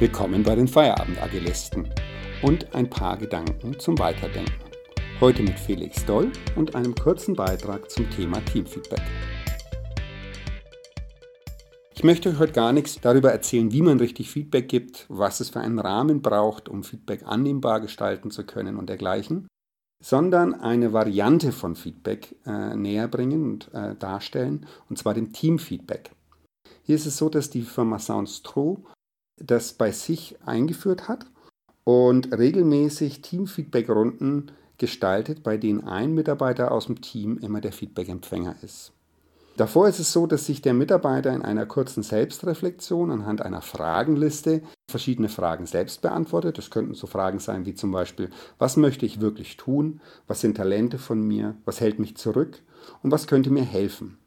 Willkommen bei den Feierabend-Agilisten und ein paar Gedanken zum Weiterdenken. Heute mit Felix Doll und einem kurzen Beitrag zum Thema Teamfeedback. Ich möchte euch heute gar nichts darüber erzählen, wie man richtig Feedback gibt, was es für einen Rahmen braucht, um Feedback annehmbar gestalten zu können und dergleichen, sondern eine Variante von Feedback äh, näher bringen und äh, darstellen, und zwar dem Teamfeedback. Hier ist es so, dass die Firma SoundStro das bei sich eingeführt hat und regelmäßig Teamfeedback-Runden gestaltet, bei denen ein Mitarbeiter aus dem Team immer der Feedback-Empfänger ist. Davor ist es so, dass sich der Mitarbeiter in einer kurzen Selbstreflexion anhand einer Fragenliste verschiedene Fragen selbst beantwortet. Das könnten so Fragen sein wie zum Beispiel, was möchte ich wirklich tun? Was sind Talente von mir? Was hält mich zurück? Und was könnte mir helfen?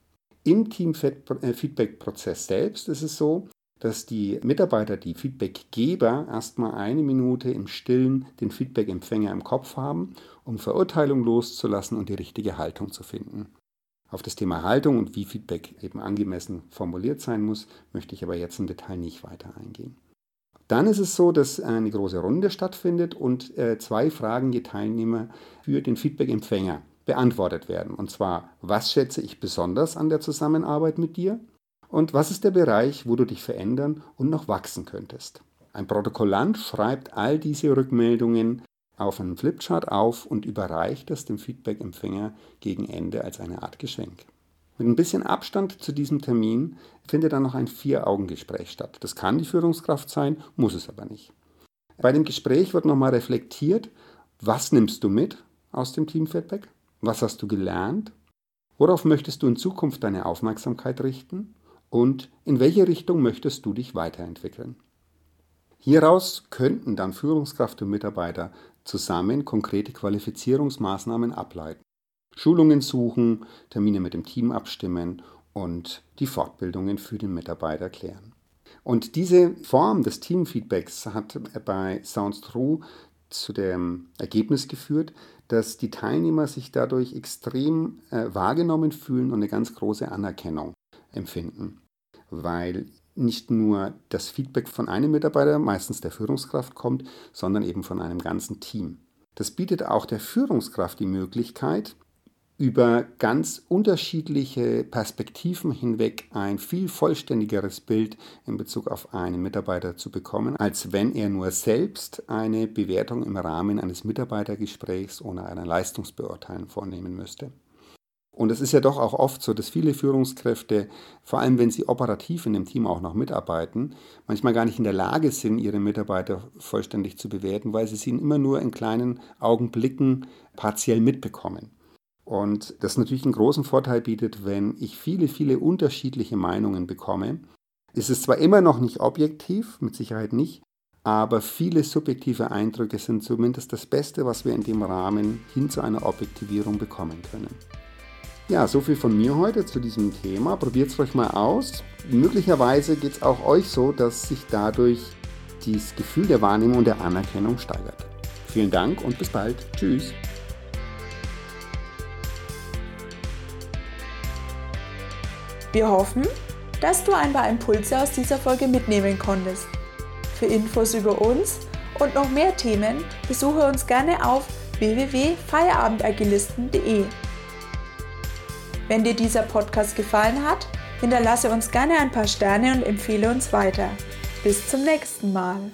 Im Team-Feedback-Prozess selbst ist es so, dass die Mitarbeiter, die Feedbackgeber, erstmal eine Minute im Stillen den Feedback-Empfänger im Kopf haben, um Verurteilung loszulassen und die richtige Haltung zu finden. Auf das Thema Haltung und wie Feedback eben angemessen formuliert sein muss, möchte ich aber jetzt im Detail nicht weiter eingehen. Dann ist es so, dass eine große Runde stattfindet und äh, zwei Fragen je Teilnehmer für den Feedback-Empfänger beantwortet werden. Und zwar, was schätze ich besonders an der Zusammenarbeit mit dir? Und was ist der Bereich, wo du dich verändern und noch wachsen könntest. Ein Protokollant schreibt all diese Rückmeldungen auf einen Flipchart auf und überreicht das dem Feedback-Empfänger gegen Ende als eine Art Geschenk. Mit ein bisschen Abstand zu diesem Termin findet dann noch ein Vier-Augen-Gespräch statt. Das kann die Führungskraft sein, muss es aber nicht. Bei dem Gespräch wird nochmal reflektiert, was nimmst du mit aus dem Teamfeedback? Was hast du gelernt? Worauf möchtest du in Zukunft deine Aufmerksamkeit richten? Und in welche Richtung möchtest du dich weiterentwickeln. Hieraus könnten dann Führungskraft und Mitarbeiter zusammen konkrete Qualifizierungsmaßnahmen ableiten. Schulungen suchen, Termine mit dem Team abstimmen und die Fortbildungen für den Mitarbeiter klären. Und diese Form des Teamfeedbacks hat bei Sounds True zu dem Ergebnis geführt, dass die Teilnehmer sich dadurch extrem äh, wahrgenommen fühlen und eine ganz große Anerkennung empfinden weil nicht nur das Feedback von einem Mitarbeiter, meistens der Führungskraft, kommt, sondern eben von einem ganzen Team. Das bietet auch der Führungskraft die Möglichkeit, über ganz unterschiedliche Perspektiven hinweg ein viel vollständigeres Bild in Bezug auf einen Mitarbeiter zu bekommen, als wenn er nur selbst eine Bewertung im Rahmen eines Mitarbeitergesprächs ohne eine Leistungsbeurteilung vornehmen müsste. Und es ist ja doch auch oft so, dass viele Führungskräfte, vor allem wenn sie operativ in dem Team auch noch mitarbeiten, manchmal gar nicht in der Lage sind, ihre Mitarbeiter vollständig zu bewerten, weil sie sie immer nur in kleinen Augenblicken partiell mitbekommen. Und das natürlich einen großen Vorteil bietet, wenn ich viele, viele unterschiedliche Meinungen bekomme. Ist es zwar immer noch nicht objektiv, mit Sicherheit nicht, aber viele subjektive Eindrücke sind zumindest das Beste, was wir in dem Rahmen hin zu einer Objektivierung bekommen können. Ja, so viel von mir heute zu diesem Thema. Probiert es euch mal aus. Möglicherweise geht es auch euch so, dass sich dadurch das Gefühl der Wahrnehmung und der Anerkennung steigert. Vielen Dank und bis bald. Tschüss. Wir hoffen, dass du ein paar Impulse aus dieser Folge mitnehmen konntest. Für Infos über uns und noch mehr Themen besuche uns gerne auf www.feierabendagilisten.de. Wenn dir dieser Podcast gefallen hat, hinterlasse uns gerne ein paar Sterne und empfehle uns weiter. Bis zum nächsten Mal.